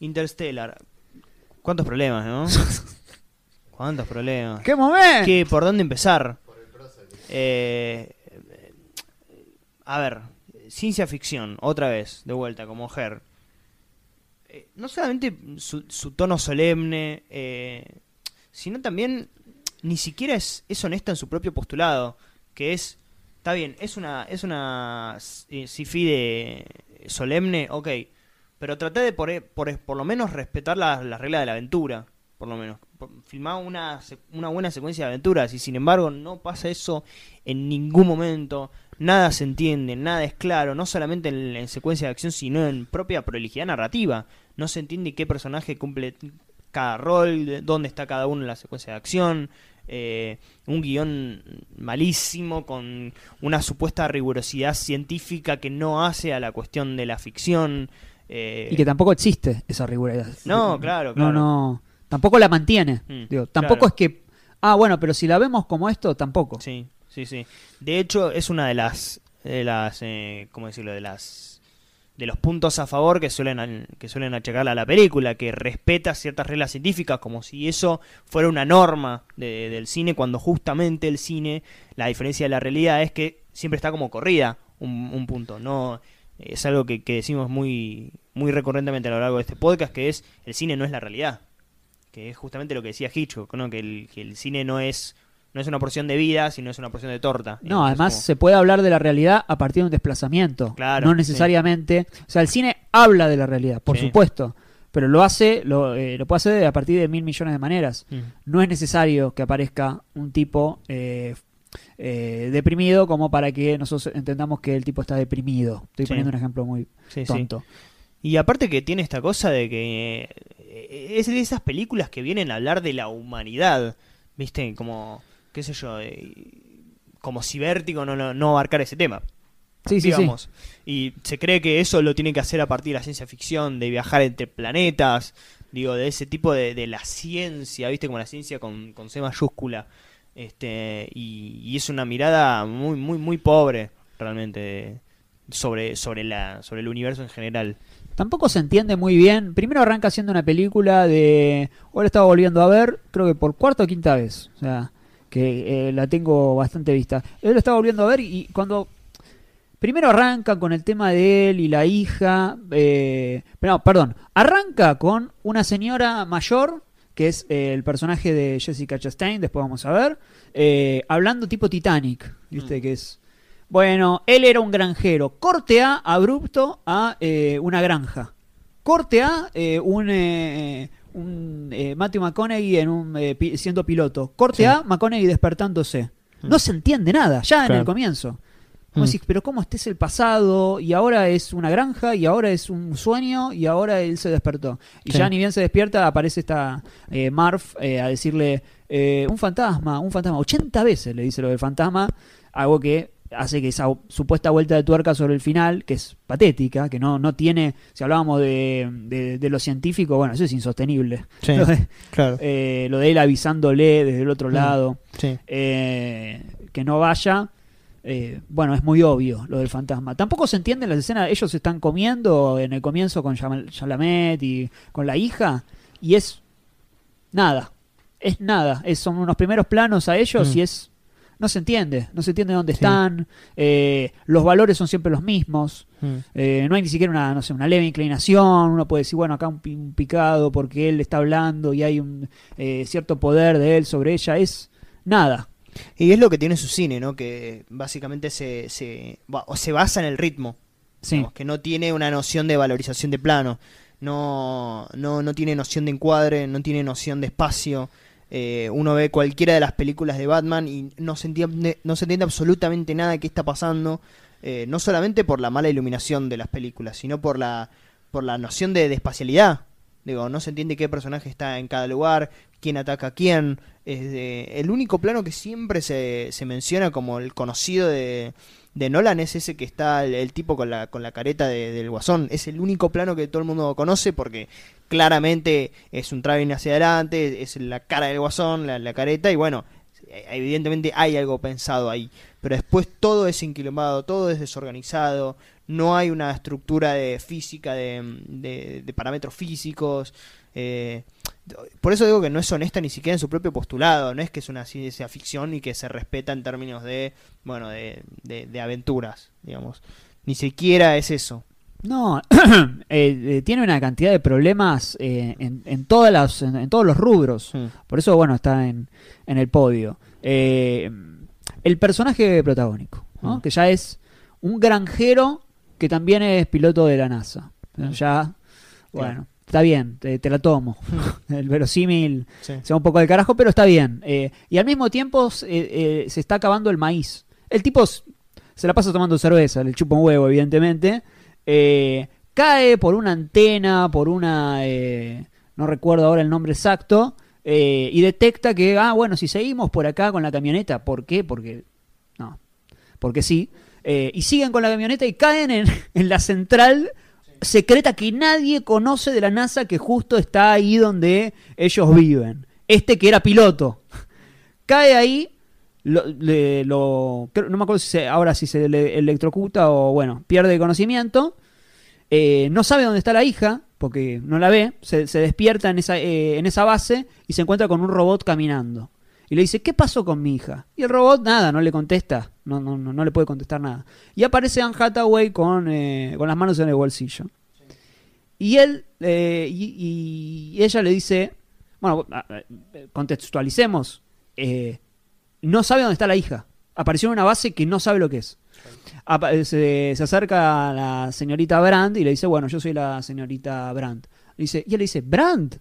Interstellar. ¿Cuántos problemas, no? ¿Cuántos problemas? ¡Qué momento! ¿Qué, ¿Por dónde empezar? Eh, a ver, ciencia ficción, otra vez, de vuelta, como Her. Eh, no solamente su, su tono solemne, eh, sino también ni siquiera es, es honesta en su propio postulado, que es, está bien, es una, es una eh, sci-fi de solemne, ok, pero traté de por, por, por lo menos respetar las la reglas de la aventura, por lo menos. Filmar una, una buena secuencia de aventuras y sin embargo no pasa eso en ningún momento. Nada se entiende, nada es claro, no solamente en, en secuencia de acción, sino en propia prolijidad narrativa. No se entiende qué personaje cumple cada rol, de dónde está cada uno en la secuencia de acción. eh, un guion malísimo con una supuesta rigurosidad científica que no hace a la cuestión de la ficción. Eh, Y que tampoco existe esa riguridad. No, claro, No, claro. no. Tampoco la mantiene. Mm, Digo, tampoco claro. es que. Ah, bueno, pero si la vemos como esto, tampoco. Sí, sí, sí. De hecho, es una de las, de las, eh, ¿cómo decirlo? De las, de los puntos a favor que suelen, que suelen achacarle a la película, que respeta ciertas reglas científicas, como si eso fuera una norma de- del cine, cuando justamente el cine, la diferencia de la realidad es que siempre está como corrida un, un punto. No, es algo que, que decimos muy, muy recurrentemente a lo largo de este podcast, que es el cine no es la realidad que es justamente lo que decía Hitchcock, ¿no? que, el, que el cine no es no es una porción de vida, sino es una porción de torta. No, además como- se puede hablar de la realidad a partir de un desplazamiento. Claro, no sí. necesariamente. O sea, el cine habla de la realidad, por Sí. supuesto. Pero lo hace, lo, eh, lo puede hacer a partir de mil millones de maneras. Mm. No es necesario que aparezca un tipo eh, eh, deprimido como para que nosotros entendamos que el tipo está deprimido. Estoy Sí. poniendo un ejemplo muy Sí, sí. tonto. Y aparte que tiene esta cosa de que eh, es de esas películas que vienen a hablar de la humanidad, ¿viste? Como, qué sé yo, eh, como si Vértigo no, no, no abarcar ese tema. Sí, sí, digamos. Y se cree que eso lo tiene que hacer a partir de la ciencia ficción, de viajar entre planetas, digo, de ese tipo de, de la ciencia, ¿viste? Como la ciencia con, con C mayúscula. Este, y, y es una mirada muy, muy, muy pobre, realmente, sobre, sobre, la, sobre el universo en general. Tampoco se entiende muy bien. Primero arranca siendo una película de. Hoy la estaba volviendo a ver, creo que por cuarta o quinta vez. O sea, que eh, la tengo bastante vista. Él lo estaba volviendo a ver y cuando. Primero arranca con el tema de él y la hija. Eh, no, perdón. Arranca con una señora mayor, que es eh, el personaje de Jessica Chastain, después vamos a ver. eh, hablando tipo Titanic, ¿viste? Mm. Que es. Bueno, él era un granjero. Corte A, abrupto, a eh, una granja. Corte A, eh, un, eh, un eh, Matthew McConaughey en un, eh, pi- siendo piloto. Corte Sí. A, McConaughey despertándose. Mm. No se entiende nada, ya en el comienzo. Mm. decís, pero ¿cómo este es el pasado? Y ahora es una granja, y ahora es un sueño, y ahora él se despertó. Y Sí. ya ni bien se despierta, aparece esta eh, Marv eh, a decirle, eh, un fantasma, un fantasma. 80 veces le dice lo del fantasma, algo que hace que esa supuesta vuelta de tuerca sobre el final, que es patética, que no, no tiene, si hablábamos de, de, de lo científico, bueno, eso es insostenible. Sí, Lo, de, claro. eh, lo de él avisándole desde el otro Mm. lado Sí. eh, que no vaya. Eh, bueno, es muy obvio lo del fantasma. Tampoco se entiende las escenas. Ellos están comiendo en el comienzo con Chalamet y con la hija. Y es nada. Es nada. Es, son unos primeros planos a ellos Mm. y es. No se entiende. No se entiende dónde Sí. están. eh, los valores son siempre los mismos. Mm. Eh, no hay ni siquiera una, no sé, una leve inclinación. Uno puede decir, bueno, acá un, un picado porque él está hablando y hay un eh, cierto poder de él sobre ella. Es nada. Y es lo que tiene su cine, ¿no? Que básicamente se, se, o se basa en el ritmo. Sí. Digamos, que no tiene una noción de valorización de plano. No, no, no tiene noción de encuadre, no tiene noción de espacio. Eh, uno ve cualquiera de las películas de Batman y no se entiende, no se entiende absolutamente nada de qué está pasando. eh, no solamente por la mala iluminación de las películas, sino por la, por la noción de, de espacialidad. Digo, no se entiende qué personaje está en cada lugar, quién ataca a quién. De- el único plano que siempre se, se menciona como el conocido de, de Nolan es ese que está el, el tipo con la, con la careta de- del guasón. Es el único plano que todo el mundo conoce porque claramente es un traveling hacia adelante, es la cara del guasón, la, la careta, y bueno, evidentemente hay algo pensado ahí, pero después todo es inquilombado, todo es desorganizado, no hay una estructura de física, de, de, parámetros físicos. Eh, por eso digo que no es honesta ni siquiera en su propio postulado, no es que es una ciencia ficción y que se respeta en términos de, bueno, de, de aventuras, digamos. Ni siquiera es eso. No, eh, eh, tiene una cantidad de problemas eh, en, todas las, en, todos los rubros. Por eso, bueno, está en, en el podio. el personaje protagónico, hmm. que ya es un granjero que también es piloto de la NASA. Hmm. Ya, bueno, está bien, te, la tomo. el verosímil se va un poco de carajo, pero está bien. y al mismo tiempo se está acabando el maíz. El tipo se la pasa tomando cerveza, le chupa un huevo, evidentemente. Eh, cae por una antena, por una... Eh, no recuerdo ahora el nombre exacto, eh, y detecta que, ah, bueno, si seguimos por acá con la camioneta, ¿por qué? Porque... No, porque sí. y siguen con la camioneta y caen en, en la central secreta que nadie conoce de la NASA que justo está ahí donde ellos viven. Este que era piloto. Cae ahí, lo, no me acuerdo si ahora si se le electrocuta o bueno, pierde conocimiento. Eh, no sabe dónde está la hija, porque no la ve, se, despierta en esa, eh, en esa base y se encuentra con un robot caminando. Y le dice, ¿qué pasó con mi hija? Y el robot nada, no le contesta, no, no, no, le puede contestar nada. Y aparece Anne Hathaway con, eh, con las manos en el bolsillo. Y él, y, ella le dice, bueno, contextualicemos, no sabe dónde está la hija. Apareció en una base que no sabe lo que es. Se, acerca a la señorita Brandt y le dice, bueno, yo soy la señorita Brandt. dice, y él le dice, ¿Brandt?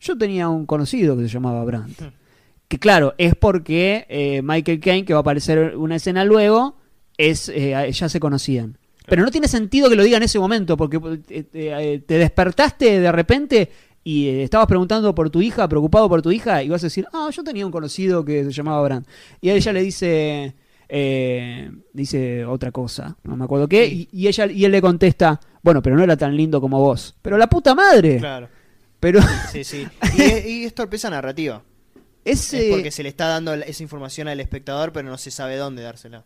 Yo tenía un conocido que se llamaba Brandt. Que claro, es porque eh, Michael Caine, que va a aparecer una escena luego, es eh, ya se conocían. Pero no tiene sentido que lo diga en ese momento, porque eh, te despertaste de repente y eh, estabas preguntando por tu hija, preocupado por tu hija, y vas a decir, ah, yo tenía un conocido que se llamaba Brand. Y ella le dice, eh, dice otra cosa, no me acuerdo qué, y, ella, y él le contesta, bueno, pero no era tan lindo como vos. Pero la puta madre. Claro. Pero... Sí, sí. Y es, y es torpeza narrativa. Es, porque se le está dando esa información al espectador, pero no se sabe dónde dársela.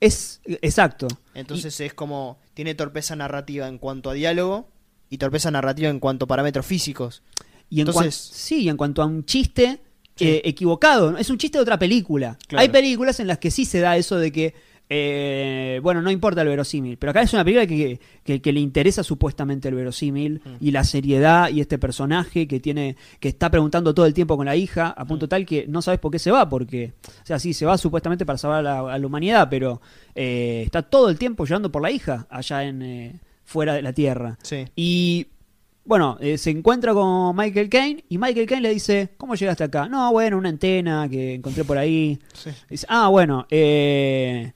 Es exacto. Entonces es como tiene torpeza narrativa en cuanto a diálogo, y torpeza narrativa en cuanto a parámetros físicos. Y en Entonces, sí, en cuanto a un chiste eh, equivocado, es un chiste de otra película. Hay películas en las que sí se da eso de que, eh, bueno, no importa el verosímil, pero acá es una película que, que, le interesa supuestamente el verosímil mm. y la seriedad y este personaje que tiene que está preguntando todo el tiempo con la hija, a punto mm. tal que no sabes por qué se va, porque, o sea, sí, se va supuestamente para salvar a la, humanidad, pero eh, está todo el tiempo llorando por la hija allá en fuera de la Tierra. Y bueno, eh, se encuentra con Michael Caine y Michael Caine le dice, ¿cómo llegaste acá? No, bueno, una antena que encontré por ahí. Dice, ah, bueno, eh,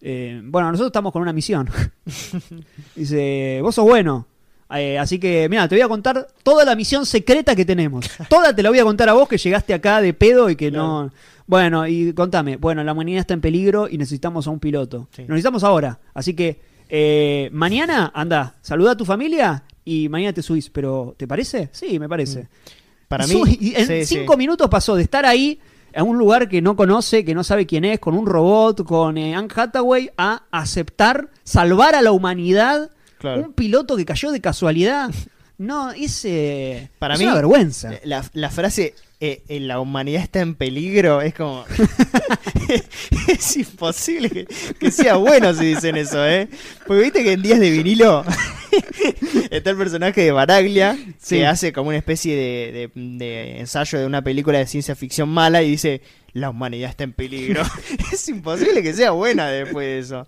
eh, bueno, nosotros estamos con una misión. dice, vos sos bueno. así que, mira, te voy a contar toda la misión secreta que tenemos. Toda te la voy a contar a vos que llegaste acá de pedo y que no... Bueno, y contame, bueno, la humanidad está en peligro y necesitamos a un piloto. necesitamos ahora. Así que eh, mañana, anda, saluda a tu familia y mañana te subís. Pero, ¿te parece? Sí, me parece. Mm. Para mí. en cinco minutos pasó de estar ahí a un lugar que no conoce, que no sabe quién es, con un robot, con eh, Anne Hathaway, a aceptar, salvar a la humanidad. Un piloto que cayó de casualidad. No, es, Para es mí, una vergüenza. La, la frase eh, la humanidad está en peligro, es como. es imposible que, sea bueno si dicen eso, ¿eh? Porque viste que en días de vinilo está el personaje de Baraglia, que hace como una especie de, ensayo de una película de ciencia ficción mala y dice: La humanidad está en peligro. es imposible que sea buena después de eso.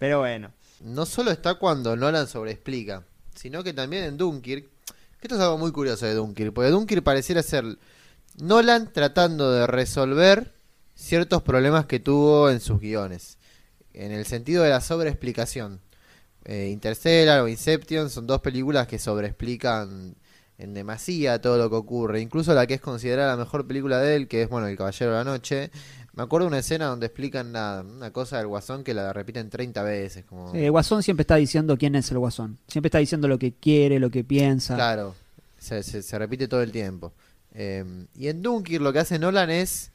Pero bueno. No solo está cuando Nolan sobreexplica, sino que también en Dunkirk. Esto es algo muy curioso de Dunkirk, porque Dunkirk pareciera ser Nolan tratando de resolver ciertos problemas que tuvo en sus guiones, en el sentido de la sobreexplicación. Eh, Interstellar o Inception son dos películas que sobreexplican en demasía todo lo que ocurre, incluso la que es considerada la mejor película de él, que es bueno El Caballero de la Noche. Me acuerdo de una escena donde explican una, cosa del Guasón que la repiten 30 veces. Como... el Guasón siempre está diciendo quién es el Guasón, siempre está diciendo lo que quiere, lo que piensa. Claro, se repite todo el tiempo. Em, y en Dunkirk lo que hace Nolan es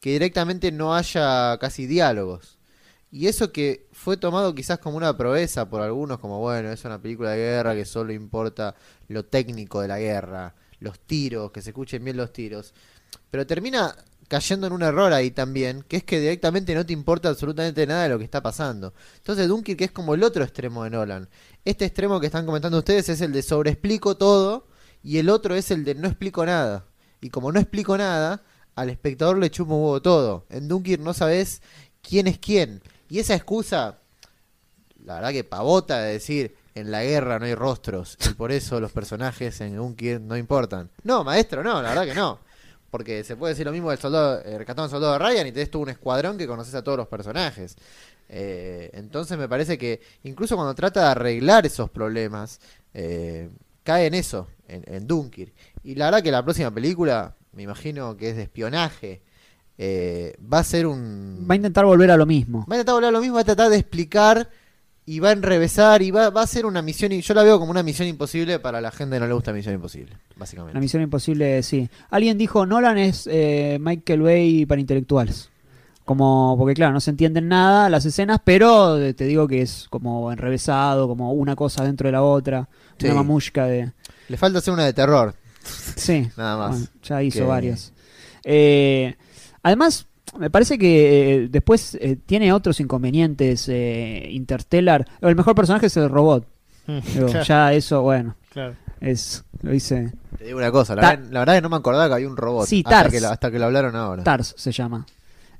que directamente no haya casi diálogos. Y eso que fue tomado quizás como una proeza por algunos, como bueno, es una película de guerra que solo importa lo técnico de la guerra, los tiros, que se escuchen bien los tiros. Pero termina cayendo en un error ahí también, que es que directamente no te importa absolutamente nada de lo que está pasando. Entonces Dunkirk es como el otro extremo de Nolan. Este extremo que están comentando ustedes es el de sobreexplico todo y el otro es el de no explico nada. Y como no explico nada, al espectador le chupa un huevo todo. En Dunkirk no sabes quién es quién. Y esa excusa, la verdad que pavota de decir, en la guerra no hay rostros y por eso los personajes en Dunkirk no importan. No, maestro, no, la verdad que no. Porque se puede decir lo mismo del soldado, eh, rescatado soldado de Ryan y tenés tú un escuadrón que conoces a todos los personajes. Eh, entonces me parece que incluso cuando trata de arreglar esos problemas, eh, cae en eso, en, en Dunkirk. Y la verdad que la próxima película, me imagino que es de espionaje, eh, va a ser un... Va a intentar volver a lo mismo. Va a intentar volver a lo mismo, va a tratar de explicar y va a enrevesar y va, va a ser una misión, y yo la veo como una misión imposible para la gente que no le gusta Misión Imposible, básicamente. La misión imposible, sí. Alguien dijo, Nolan es eh, Michael Bay para intelectuales. Como, porque claro, no se entienden nada las escenas, pero eh, te digo que es como enrevesado, como una cosa dentro de la otra, Sí. una mamushka de... Le falta hacer una de terror, Sí, nada más. bueno, ya hizo Que- varias. Eh, además, me parece que eh, después eh, tiene otros inconvenientes. Eh, Interstellar, el mejor personaje es el robot. Digo, Claro, Ya eso, bueno, claro. es lo dice Te digo una cosa, la, Ta- verdad, la verdad que no me acordaba que había un robot. Sí, hasta, Tars. que hasta que lo hablaron ahora. Tars se llama.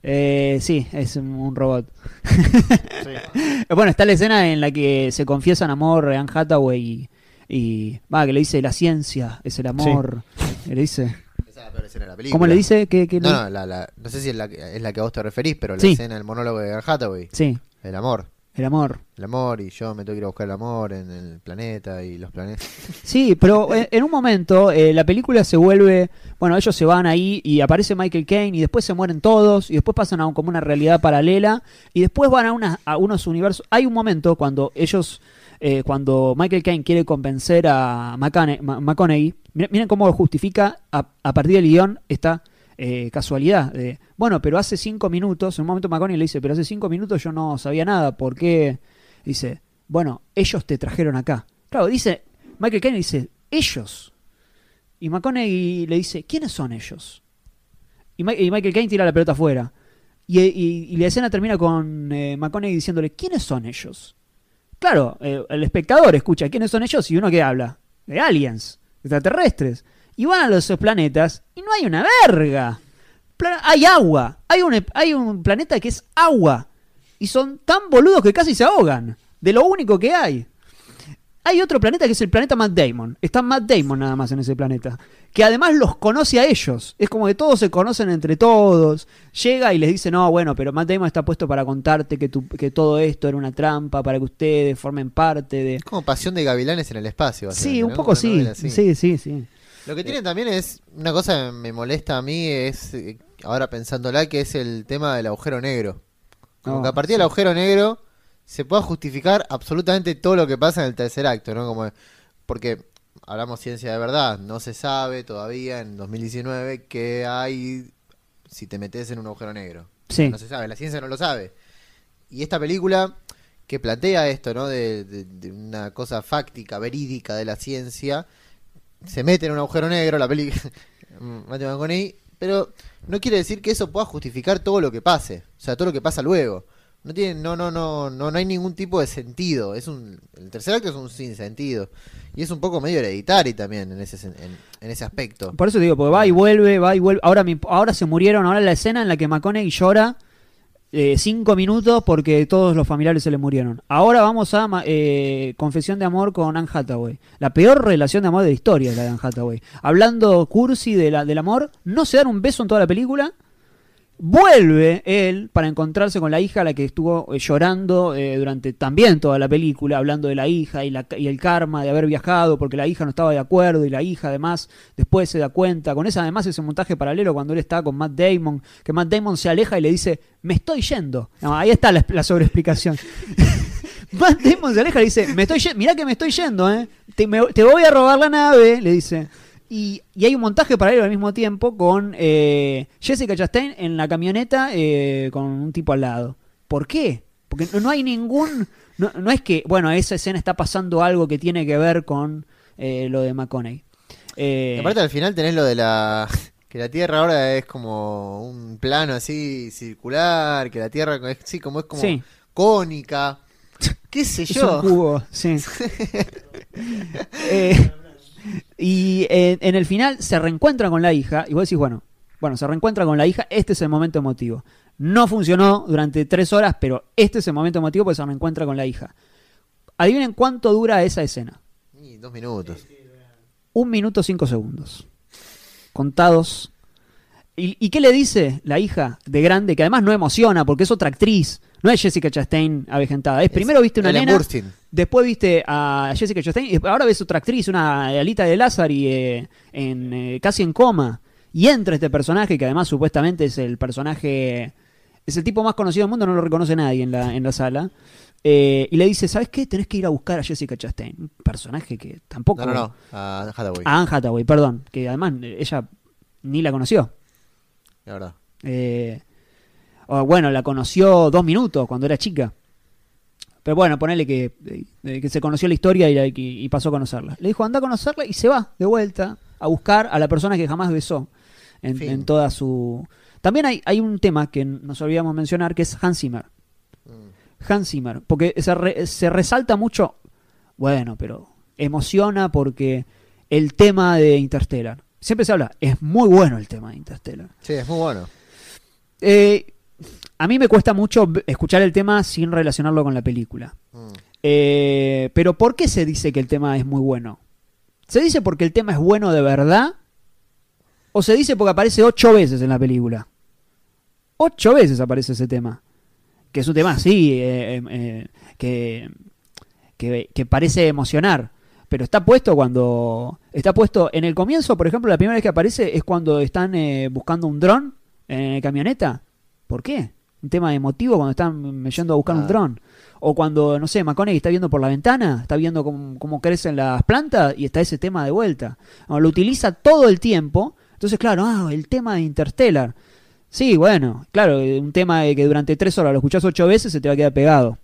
Eh, sí, es un, robot. Sí. Bueno, está la escena en la que se confiesan amor Anne Hathaway y, y va que le dice la ciencia es el amor. Le dice, Esa es la peor escena de la película. ¿cómo le dice? ¿Qué, qué le- No, no, la, la- no sé si es la, que- es la que a vos te referís, pero la Sí. escena del monólogo de Anne Hathaway. Sí, El amor. El amor. El amor y yo me tengo que ir a buscar el amor en el planeta y los planetas. Sí, pero en, en un momento eh, la película se vuelve, bueno, ellos se van ahí y aparece Michael Caine y después se mueren todos y después pasan a un- como una realidad paralela y después van a, una- a unos universos. Hay un momento cuando ellos, eh, cuando Michael Caine quiere convencer a McConaughey, miren, miren cómo lo justifica a, a partir del guion esta eh, casualidad. De, bueno, pero hace cinco minutos, en un momento McConaughey le dice, pero hace cinco minutos yo no sabía nada, ¿por qué? Dice, bueno, ellos te trajeron acá. Claro, dice, Michael Caine dice, ellos. Y McConaughey le dice, ¿quiénes son ellos? Y, Michael Caine tira la pelota afuera. Y, y- y la escena termina con eh, McConaughey diciéndole, ¿quiénes son ellos? Claro, eh, el espectador escucha, ¿quiénes son ellos? Y uno que habla, de aliens, extraterrestres. Y van a los planetas y no hay una verga. Hay agua, hay un, hay un planeta que es agua. Y son tan boludos que casi se ahogan. De lo único que hay. Hay otro planeta que es el planeta Matt Damon. Está Matt Damon nada más en ese planeta. Que además los conoce a ellos. Es como que todos se conocen entre todos. Llega y les dice, no, bueno, pero Matt Damon está puesto para contarte que, tu- que todo esto era una trampa para que ustedes formen parte de... Es como pasión de gavilanes en el espacio. Sí, un poco sí. Sí, sí, sí. Lo que tiene también es, una cosa que me molesta a mí es, eh, ahora pensándola, que es el tema del agujero negro. Como No, que a partir del agujero negro se pueda justificar absolutamente todo lo que pasa en el tercer acto, ¿no? Como, porque hablamos ciencia de verdad, no se sabe todavía en 2019 qué hay si te metes en un agujero negro. Sí. No se sabe, la ciencia no lo sabe. Y esta película que plantea esto, ¿no? De, de- de una cosa fáctica, verídica de la ciencia, se mete en un agujero negro la película, Matthew McConaughey, pero no quiere decir que eso pueda justificar todo lo que pase, o sea, todo lo que pasa luego. No tiene, no, no, no, no, no hay ningún tipo de sentido. Es un, el tercer acto es un sinsentido. Y es un poco medio hereditario también en ese, en, en ese aspecto. Por eso te digo, porque va y vuelve, va y vuelve. Ahora, me- ahora se murieron, ahora la escena en la que McConaughey llora eh, cinco minutos porque todos los familiares se le murieron. Ahora vamos a eh, Confesión de Amor con Anne Hathaway. La peor relación de amor de la historia es la de Anne Hathaway. Hablando cursi de la, del amor, no se dan un beso en toda la película. Vuelve él para encontrarse con la hija, a la que estuvo eh, llorando eh, durante también toda la película, hablando de la hija y, la- y el karma de haber viajado porque la hija no estaba de acuerdo y la hija además después se da cuenta. Con esa además ese montaje paralelo cuando él está con Matt Damon, que Matt Damon se aleja y le dice, me estoy yendo. No, ahí está la, sobreexplicación. Matt Damon se aleja y le dice, me estoy mirá que me estoy yendo, ¿eh? Te voy a robar la nave, le dice. Y, y hay un montaje paralelo al mismo tiempo con eh, Jessica Chastain en la camioneta eh, con un tipo al lado. ¿Por qué? Porque no, no hay ningún... No, no es que, bueno, esa escena está pasando algo que tiene que ver con eh, lo de McConaughey. Eh, Y aparte al final tenés lo de la... Que la Tierra ahora es como un plano así circular, que la Tierra es sí, como es como Sí. cónica. ¿Qué sé es yo? un cubo, sí. Eh, en el final se reencuentra con la hija y vos decís, bueno, bueno, se reencuentra con la hija, este es el momento emotivo. No funcionó durante tres horas, pero este es el momento emotivo porque se reencuentra con la hija. Adivinen cuánto dura esa escena. Y dos minutos. Un minuto cinco segundos. Contados. ¿Y, y qué le dice la hija de grande? Que además no emociona porque es otra actriz. No es Jessica Chastain avejentada. Es, primero viste una Ellen nena, Burstyn. después viste a Jessica Chastain y ahora ves otra actriz, una Alita de Lázaro en, eh, casi en coma. Y entra este personaje que además supuestamente es el personaje... Es el tipo más conocido del mundo, no lo reconoce nadie en la, en la sala. Eh, y le dice, ¿sabes qué? Tenés que ir a buscar a Jessica Chastain. Un personaje que tampoco... No, no, no. A Hathaway. A Anne Hathaway, perdón. Que además eh, ella ni la conoció. La verdad. Eh, o, bueno, la conoció dos minutos cuando era chica. Pero bueno, ponele que, eh, que se conoció la historia y, la- y- y pasó a conocerla. Le dijo, anda a conocerla y se va de vuelta a buscar a la persona que jamás besó en, Fin. en toda su... También hay, hay un tema que nos olvidamos mencionar que es Hans Zimmer. Mm. Hans Zimmer, porque se, re- se resalta mucho, bueno, pero emociona porque el tema de Interstellar. Siempre se habla, es muy bueno el tema de Interstellar. Sí, es muy bueno. Eh, a mí me cuesta mucho escuchar el tema sin relacionarlo con la película. Mm. Eh, pero ¿por qué se dice que el tema es muy bueno? ¿Se dice porque el tema es bueno de verdad? ¿O se dice porque aparece ocho veces en la película? Ocho veces aparece ese tema. Que es un tema así, eh, eh, eh, que, que, que parece emocionar. Pero está puesto cuando. Está puesto en el comienzo, por ejemplo, la primera vez que aparece es cuando están eh, buscando un dron en camioneta. ¿Por qué? Un tema emotivo cuando están yendo a buscar un dron. O cuando, no sé, McConaughey está viendo por la ventana, está viendo cómo, cómo crecen las plantas y está ese tema de vuelta. Lo utiliza todo el tiempo. Entonces, claro, ah, el tema de Interstellar. Sí, bueno, claro, eh, un tema de que durante tres horas lo escuchás ocho veces se te va a quedar pegado.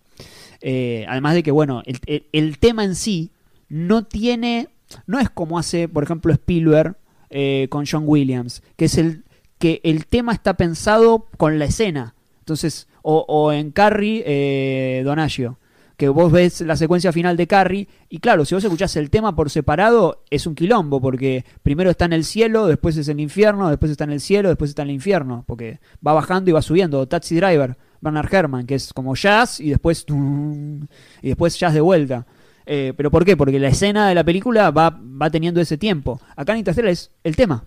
Eh, además de que, bueno, el, el- el tema en sí no tiene, no es como hace, por ejemplo, Spielberg eh, con John Williams, que es el que el tema está pensado con la escena. Entonces, o, o en Carrie, eh, Donaggio, que vos ves la secuencia final de Carrie, y claro, si vos escuchás el tema por separado, es un quilombo, porque primero está en el cielo, después es el infierno, después está en el cielo, después está en el infierno, porque va bajando y va subiendo. Taxi Driver, Bernard Herrmann, que es como jazz y después y después jazz de vuelta. Eh, ¿Pero por qué? Porque la escena de la película va, va teniendo ese tiempo. Acá en Interstellar es el tema.